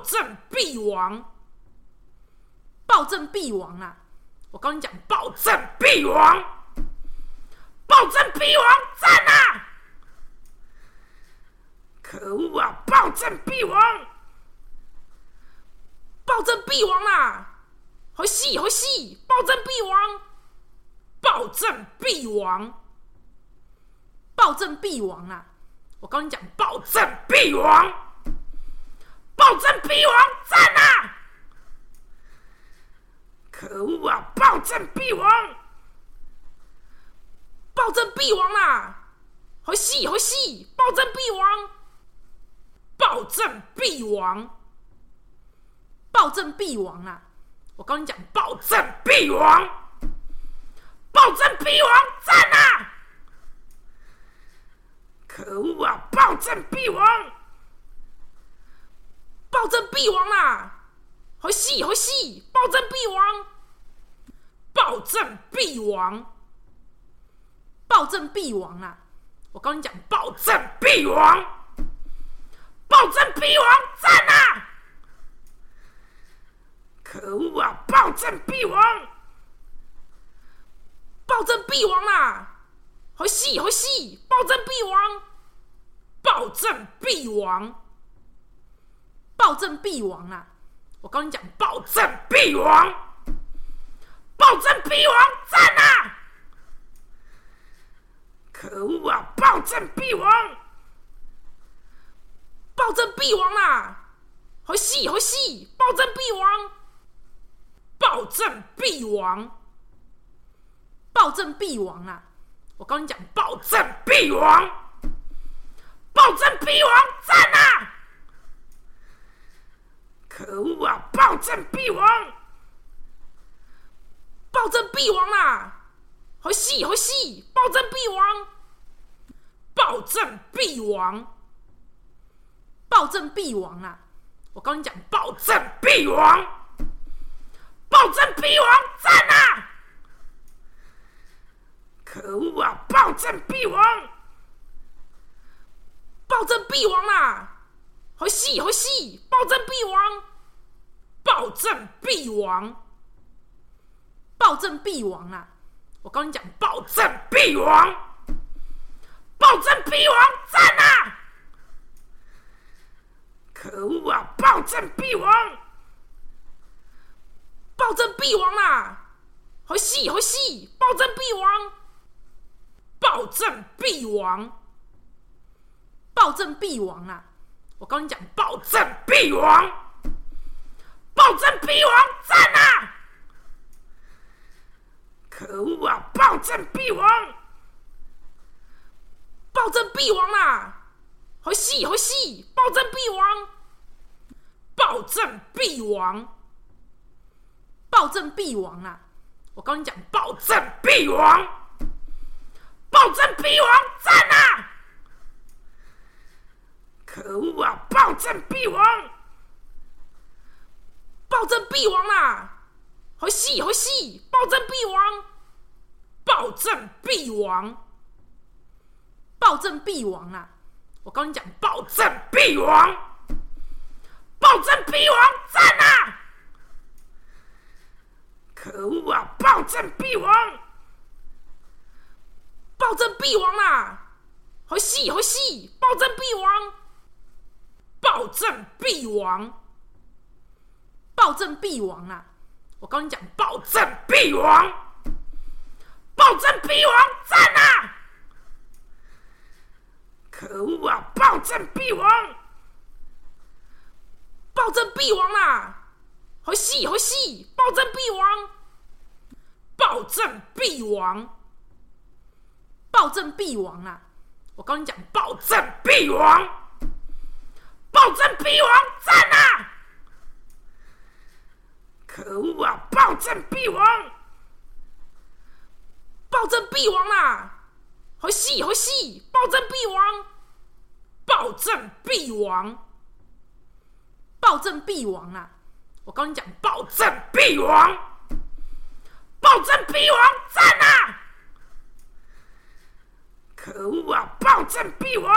证必亡，暴政必亡啊！我跟你讲，暴政必亡，暴政必亡，赞啊！可恶啊！暴政必亡，暴政必亡啊！好戏，好戏！暴政必亡，暴政必亡，暴政必亡啊！我跟你讲，暴政必亡，暴政必亡，赞啊！可恶啊！暴政必亡，暴政必亡啊！好戏，好戏！暴政必亡，暴政必亡，暴政必亡啊！我跟你讲，暴政必亡，暴政必亡，赞啊！可恶啊！暴政必亡，暴政必亡啊！好戏，好戏！暴政必亡，暴政必亡，暴政必亡啊！我跟你讲，暴政必亡，暴政必亡，赞啊！可恶啊！暴政必亡，暴政必亡啊！好戏，好戏！暴政必亡，暴政必亡，暴政必亡啊！我跟你讲，暴政必亡，暴政必亡，赞啊！可恶啊！暴政必亡，暴政必亡啊！好戏，好戏！暴政必亡，暴政必亡，暴政必亡啊！我跟你讲，暴政必亡，暴政必亡，赞啊！可恶啊！暴政必亡，暴政必亡啊！好戏，好戏！暴政必亡，暴政必亡，暴政必亡啊！我跟你讲，暴政必亡，暴政必亡，赞啊！可恶啊！暴政必亡，暴政必亡啊！好戏，好戏！暴政必亡，暴政必亡，暴政必亡啊！我跟你讲，暴政必亡，暴政必亡，赞啊！可恶啊！暴政必亡，暴政必亡啊！好戏，好戏！暴政必亡。暴政必亡，暴政必亡啊！我跟你讲，暴政必亡，暴政必亡，赞啊！可恶啊！暴政必亡，暴政必亡啊！好戏，好戏！暴政必亡，暴政必亡，暴政必亡啊！我跟你讲，暴政必亡。暴政必亡，赞啊！可恶啊！暴政必亡，暴政必亡啊！好戏，好戏！暴政必亡，暴政必亡，暴政必亡啊！我跟你讲，暴政必亡，暴政必亡，赞啊！可恶啊！暴政必亡。暴政必亡啊！好戏，好戏！暴政必亡，暴政必亡，暴政必亡啊！我跟你讲，暴政必亡，暴政必亡，赞啊！可恶啊！暴政必亡，暴政必亡啊！好戏，好戏！暴政必亡，暴政必亡。暴政必亡啊！我跟你讲，暴政必亡，暴政必亡，赞啊！可恶啊！暴政必亡，暴政必亡啊！好戏，好戏！暴政必亡，暴政必亡，暴政必亡啊！我跟你讲，暴政必亡，暴政必亡，赞啊！可恶啊！暴政必亡，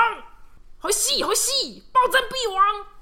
好戏，好戏！暴战必亡。